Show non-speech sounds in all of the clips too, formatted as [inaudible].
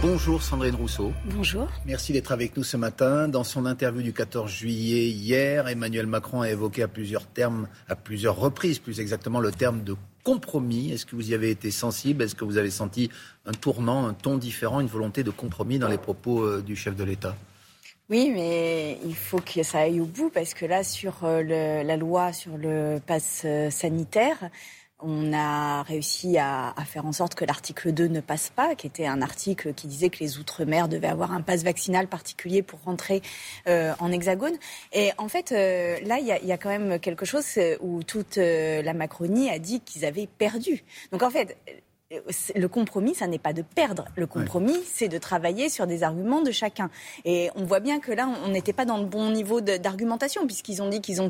Bonjour Sandrine Rousseau. Bonjour. Merci d'être avec nous ce matin. Dans son interview du 14 juillet hier, Emmanuel Macron a évoqué à plusieurs termes, à plusieurs reprises plus exactement, le terme de compromis. Est-ce que vous y avez été sensible? Est-ce que vous avez senti un tournant, un ton différent, une volonté de compromis dans les propos euh, du chef de l'État? Oui, mais il faut que ça aille au bout parce que là, sur euh, la loi sur le pass euh, sanitaire, on a réussi à, faire en sorte que l'article 2 ne passe pas, qui était un article qui disait que les Outre-mer devaient avoir un pass vaccinal particulier pour rentrer euh, en hexagone. Et en fait, euh, là, il y, y, a quand même quelque chose où toute euh, la Macronie a dit qu'ils avaient perdu. Donc en fait, le compromis, ça n'est pas de perdre. Le compromis, c'est de travailler sur des arguments de chacun. Et on voit bien que là, on n'était pas dans le bon niveau d'argumentation, puisqu'ils ont dit qu'ils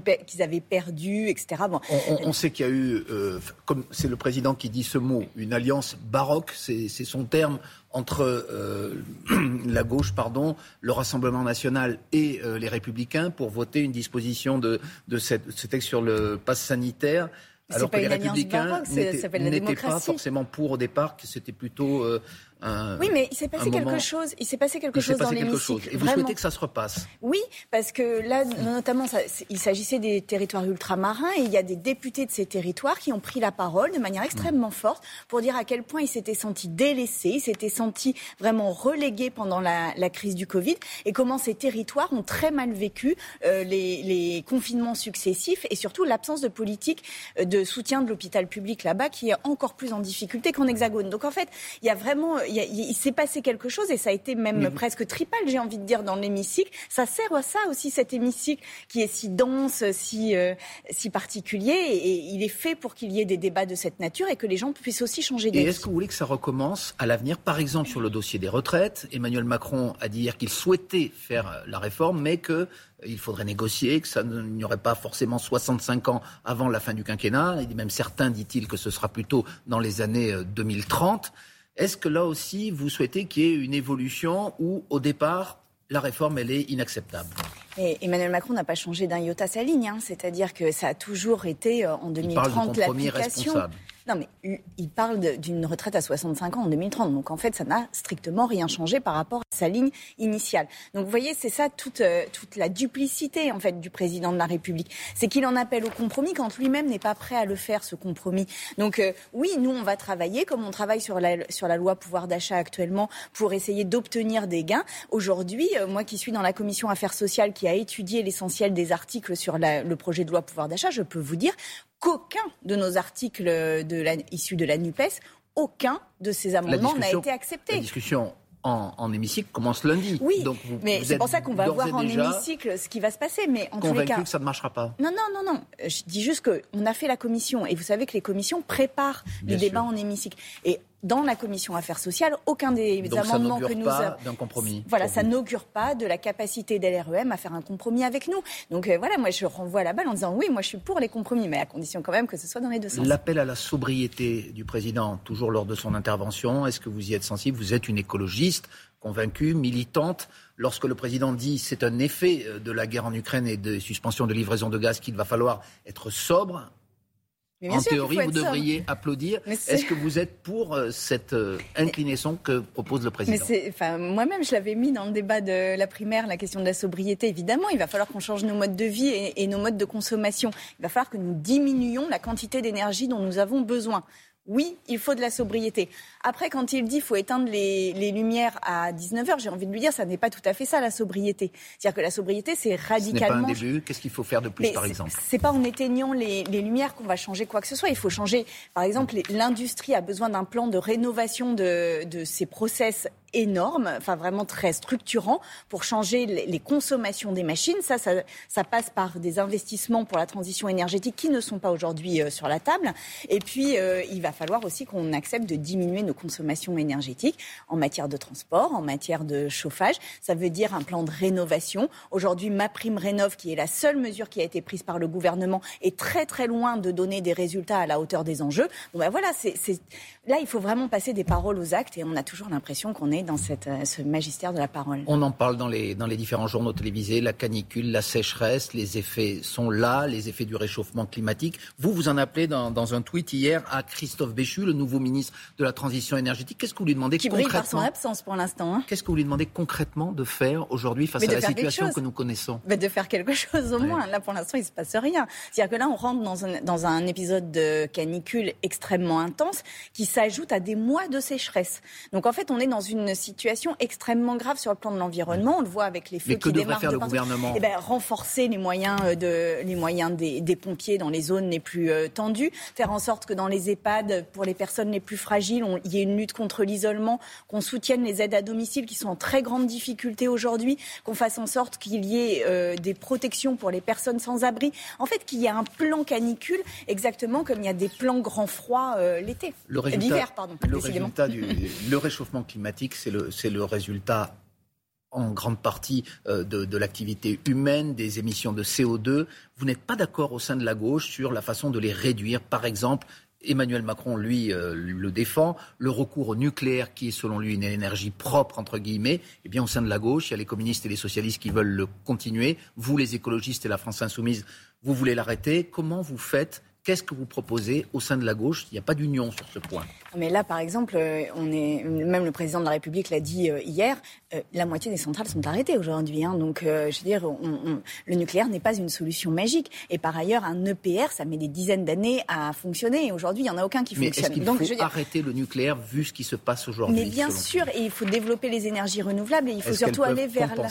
avaient perdu, etc. Bon. On, sait qu'il y a eu, euh, comme c'est le président qui dit ce mot, une alliance baroque, c'est son terme, entre euh, [clears throat] la gauche, pardon, le Rassemblement national et euh, les Républicains pour voter une disposition de, de cette, ce texte sur le pass sanitaire. Alors que les républicains n'étaient pas forcément pour au départ, que c'était plutôt euh, oui, mais il s'est passé quelque chose. Il s'est passé quelque chose dans l'hémicycle. Et vous souhaitez que ça se repasse Oui, parce que là, notamment, il s'agissait des territoires ultramarins et il y a des députés de ces territoires qui ont pris la parole de manière extrêmement forte pour dire à quel point ils s'étaient sentis délaissés, ils s'étaient sentis vraiment relégués pendant la, crise du Covid et comment ces territoires ont très mal vécu euh, les, confinements successifs et surtout l'absence de politique euh, de soutien de l'hôpital public là-bas qui est encore plus en difficulté qu'en Hexagone. Donc en fait, il y a vraiment il, s'est passé quelque chose et ça a été même presque tripal, j'ai envie de dire, dans l'hémicycle. Ça sert à ça aussi, cet hémicycle qui est si dense, si, euh, si particulier. Et, il est fait pour qu'il y ait des débats de cette nature et que les gens puissent aussi changer d'avis. Et est-ce que vous voulez que ça recommence à l'avenir Par exemple, sur le dossier des retraites, Emmanuel Macron a dit hier qu'il souhaitait faire la réforme, mais que il faudrait négocier, que ça n'y aurait pas forcément 65 ans avant la fin du quinquennat. Et même certains, dit-il, que ce sera plutôt dans les années 2030. Euh, est-ce que là aussi, vous souhaitez qu'il y ait une évolution où, au départ, la réforme, elle est inacceptable? Emmanuel Macron n'a pas changé d'un iota sa ligne, hein. c'est-à-dire que ça a toujours été euh, en 2030 l'application. Non, mais il parle d'une retraite à 65 ans en 2030. Donc en fait, ça n'a strictement rien changé par rapport à sa ligne initiale. Donc vous voyez, c'est ça toute, euh, toute la duplicité en fait du président de la République. C'est qu'il en appelle au compromis quand lui-même n'est pas prêt à le faire, ce compromis. Donc euh, oui, nous, on va travailler comme on travaille sur la, sur la loi pouvoir d'achat actuellement pour essayer d'obtenir des gains. Aujourd'hui, euh, moi qui suis dans la commission affaires sociales qui a étudié l'essentiel des articles sur le projet de loi pouvoir d'achat, je peux vous dire qu'aucun de nos articles de la, issus de la NUPES, aucun de ces amendements n'a été accepté. La discussion en, hémicycle commence lundi. Oui, Donc mais c'est pour ça qu'on va voir en hémicycle ce qui va se passer. Mais en tous les cas, que ça ne marchera pas. Non, non, non, non. Je dis juste qu'on a fait la commission et vous savez que les commissions préparent les débats en hémicycle. Et dans la commission affaires sociales, aucun des amendements que nous pas d'un compromis. Voilà, ça n'augure pas de la capacité d'LREM à faire un compromis avec nous. Donc euh, voilà, moi je renvoie la balle en disant oui, moi je suis pour les compromis, mais à condition quand même que ce soit dans les deux sens. L'appel à la sobriété du président, toujours lors de son intervention, est-ce que vous y êtes sensible? Vous êtes une écologiste convaincue, militante. Lorsque le président dit c'est un effet euh, de la guerre en Ukraine et des suspensions de livraison de gaz qu'il va falloir être sobre, en théorie, vous devriez applaudir. Est-ce que vous êtes pour euh, cette euh, inclinaison que propose le président enfin, Moi-même, je l'avais mis dans le débat de la primaire, la question de la sobriété. Évidemment, il va falloir qu'on change nos modes de vie et nos modes de consommation. Il va falloir que nous diminuions la quantité d'énergie dont nous avons besoin oui, il faut de la sobriété. Après, quand il dit qu'il faut éteindre les, lumières à 19h, j'ai envie de lui dire ça n'est pas tout à fait ça la sobriété. C'est-à-dire que la sobriété, c'est radicalement. Ce n'est pas un début. Qu'est-ce qu'il faut faire de plus, par exemple? C'est pas en éteignant les, lumières qu'on va changer quoi que ce soit. Il faut changer. Par exemple, l'industrie a besoin d'un plan de rénovation de, de ses process énorme, enfin vraiment très structurant pour changer les consommations des machines. Ça, ça, passe par des investissements pour la transition énergétique qui ne sont pas aujourd'hui euh, sur la table. Et puis, euh, il va falloir aussi qu'on accepte de diminuer nos consommations énergétiques en matière de transport, en matière de chauffage. Ça veut dire un plan de rénovation. Aujourd'hui, ma prime rénov, qui est la seule mesure qui a été prise par le gouvernement, est très très loin de donner des résultats à la hauteur des enjeux. Bon ben voilà, là il faut vraiment passer des paroles aux actes et on a toujours l'impression qu'on est dans cette, ce magistère de la parole. On en parle dans les, dans les différents journaux télévisés, la canicule, la sécheresse, les effets sont là, les effets du réchauffement climatique. Vous, vous en appelez dans, dans un tweet hier à Christophe Béchu, le nouveau ministre de la Transition énergétique. Qu'est-ce que vous lui demandez Qui concrètement brille par son absence pour l'instant. Hein. Qu'est-ce que vous lui demandez concrètement de faire aujourd'hui face à la situation que nous connaissons Mais De faire quelque chose au moins. Là, pour l'instant, il ne se passe rien. C'est-à-dire que là, on rentre dans un, dans un épisode de canicule extrêmement intense qui s'ajoute à des mois de sécheresse. Donc en fait, on est dans une situation extrêmement grave sur le plan de l'environnement. On le voit avec les feux Mais qui démarrent. faire le gouvernement eh ben, Renforcer les moyens, euh, de, les moyens des, des pompiers dans les zones les plus euh, tendues. Faire en sorte que dans les EHPAD, pour les personnes les plus fragiles, il y ait une lutte contre l'isolement, qu'on soutienne les aides à domicile qui sont en très grande difficulté aujourd'hui, qu'on fasse en sorte qu'il y ait euh, des protections pour les personnes sans abri. En fait, qu'il y ait un plan canicule, exactement comme il y a des plans grand froid euh, l'été. L'hiver, pardon. Le résultat du [laughs] le réchauffement climatique, c'est le, résultat en grande partie euh, de, de l'activité humaine, des émissions de CO2. Vous n'êtes pas d'accord au sein de la gauche sur la façon de les réduire, par exemple Emmanuel Macron, lui, euh, le défend. Le recours au nucléaire, qui est selon lui une énergie propre, entre guillemets, eh bien, au sein de la gauche, il y a les communistes et les socialistes qui veulent le continuer. Vous, les écologistes et la France insoumise, vous voulez l'arrêter. Comment vous faites Qu'est-ce que vous proposez au sein de la gauche? Il n'y a pas d'union sur ce point. Mais là, par exemple, euh, on est, même le président de la République l'a dit euh, hier, euh, la moitié des centrales sont arrêtées aujourd'hui. Hein, donc, je veux dire, le nucléaire n'est pas une solution magique. Et par ailleurs, un EPR, ça met des dizaines d'années à fonctionner. Et aujourd'hui, il n'y en a aucun qui mais fonctionne. Est-ce donc, faut arrêter le nucléaire vu ce qui se passe aujourd'hui Mais bien sûr, et il faut développer les énergies renouvelables et il faut surtout aller vers là.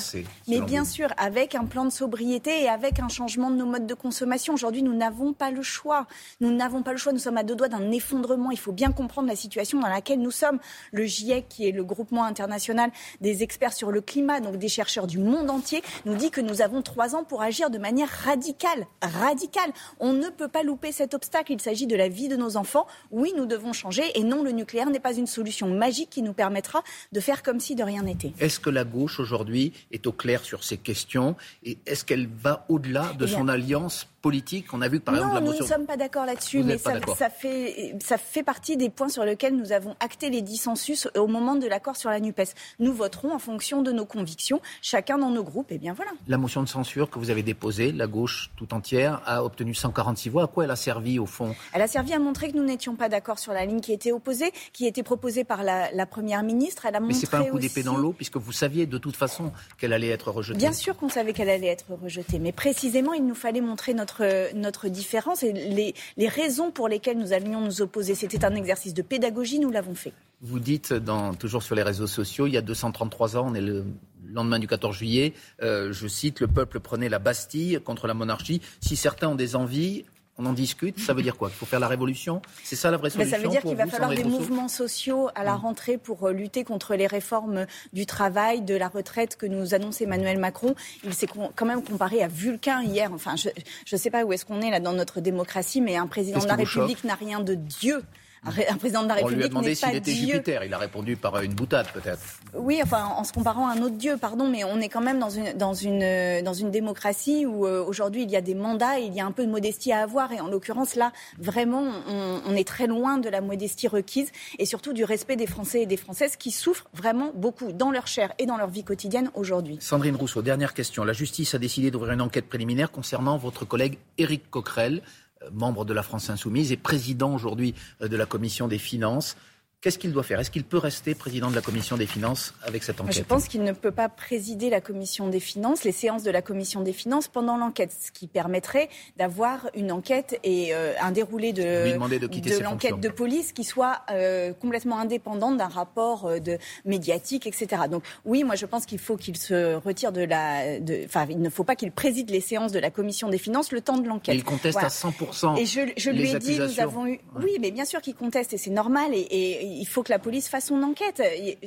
Mais bien sûr, avec un plan de sobriété et avec un changement de nos modes de consommation. Aujourd'hui, nous n'avons pas le choix. Nous n'avons pas le choix. Nous sommes à deux doigts d'un effondrement. Il faut bien comprendre la situation dans laquelle nous sommes. Le GIEC, qui est le groupement international des experts sur le climat, donc des chercheurs du monde entier, nous dit que nous avons trois ans pour agir de manière radicale. Radicale. On ne peut pas louper cet obstacle. Il s'agit de la vie de nos enfants. Oui, nous devons changer. Et non, le nucléaire n'est pas une solution magique qui nous permettra de faire comme si de rien n'était. Est-ce que la gauche aujourd'hui est au clair sur ces questions? Et est-ce qu'elle va au-delà de eh son alliance politique On a vu que par exemple la motion. Nous ne sommes pas d'accord là-dessus, mais ça, ça, fait, ça fait partie des points sur lesquels nous avons acté les dissensus au moment de l'accord sur la NUPES. Nous voterons en fonction de nos convictions, chacun dans nos groupes, et bien voilà. La motion de censure que vous avez déposée, la gauche tout entière, a obtenu 146 voix. À quoi elle a servi au fond? Elle a servi à montrer que nous n'étions pas d'accord sur la ligne qui était opposée, qui était proposée par la, la Première ministre. Elle a mais c'est pas un coup d'épée dans l'eau, puisque vous saviez de toute façon qu'elle allait être rejetée. Bien sûr qu'on savait qu'elle allait être rejetée, mais précisément, il nous fallait montrer notre, notre différence et les, raisons pour lesquelles nous allions nous opposer. C'était un exercice de pédagogie, nous l'avons fait. Vous dites, toujours sur les réseaux sociaux, il y a 233 ans, on est le lendemain du 14 juillet, euh, je cite, le peuple prenait la Bastille contre la monarchie. Si certains ont des envies, on en discute. Ça veut dire quoi? Il faut faire la révolution? C'est ça la vraie solution Ça veut dire qu'il va falloir des mouvements sociaux? à la mmh. rentrée pour euh, lutter contre les réformes du travail, de la retraite que nous annonce Emmanuel Macron. Il s'est quand même comparé à Vulcain hier. Enfin, je ne sais pas où est-ce qu'on est là dans notre démocratie, mais un président de la République n'a rien de Dieu. Un président de la République. On lui a demandé s'il était Jupiter. Il a répondu par une boutade, peut-être. Oui, enfin, en se comparant à un autre Dieu, pardon, mais on est quand même dans une, dans une, dans une démocratie où euh, aujourd'hui il y a des mandats et il y a un peu de modestie à avoir. Et en l'occurrence, là, vraiment, on, on, est très loin de la modestie requise et surtout du respect des Français et des Françaises qui souffrent vraiment beaucoup dans leur chair et dans leur vie quotidienne aujourd'hui. Sandrine Rousseau, dernière question. La justice a décidé d'ouvrir une enquête préliminaire concernant votre collègue Éric Coquerel. Membre de la France insoumise et président aujourd'hui euh, de la commission des finances. Qu'est-ce qu'il doit faire? Est-ce qu'il peut rester président de la commission des finances avec cette enquête? Je pense qu'il ne peut pas présider la commission des finances, les séances de la commission des finances pendant l'enquête, ce qui permettrait d'avoir une enquête et euh, un déroulé de, de, l'enquête de police qui soit euh, complètement indépendante d'un rapport euh, de médiatique, etc. Donc oui, moi je pense qu'il faut qu'il se retire de la, enfin il ne faut pas qu'il préside les séances de la commission des finances le temps de l'enquête. Il conteste à 100 Et je, je lui ai dit, nous avons eu, oui, mais bien sûr qu'il conteste et c'est normal et, et il faut que la police fasse son enquête.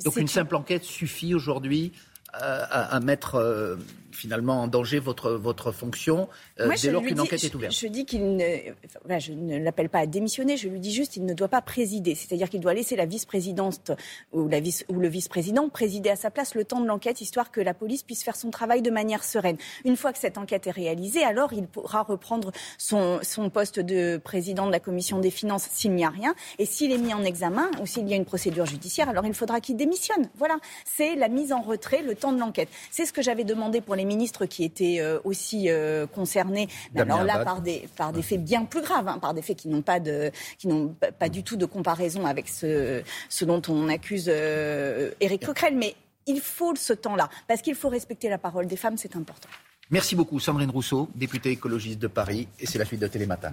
Donc une simple enquête suffit aujourd'hui à, mettre euh, finalement en danger votre, votre fonction euh, dès lors qu'une enquête est ouverte. Je, dis qu'il ne, je ne l'appelle pas à démissionner, je lui dis juste qu'il ne doit pas présider. C'est-à-dire qu'il doit laisser la vice-présidente ou, la vice, ou le vice-président présider à sa place le temps de l'enquête, histoire que la police puisse faire son travail de manière sereine. Une fois que cette enquête est réalisée, alors il pourra reprendre son, son poste de président de la commission des finances s'il n'y a rien. Et s'il est mis en examen ou s'il y a une procédure judiciaire, alors il faudra qu'il démissionne. Voilà, c'est la mise en retrait, le temps de l'enquête. C'est ce que j'avais demandé pour les ministres qui étaient euh, aussi euh, concernés. Mais alors là, par des, par des faits bien plus graves, hein, par des faits qui n'ont pas, de, qui n'ont pas du tout de comparaison avec ce, ce dont on accuse euh, Éric Coquerel. Mais il faut ce temps-là, parce qu'il faut respecter la parole des femmes, c'est important. Merci beaucoup, Sandrine Rousseau, députée écologiste de Paris, et c'est la suite de Télématin.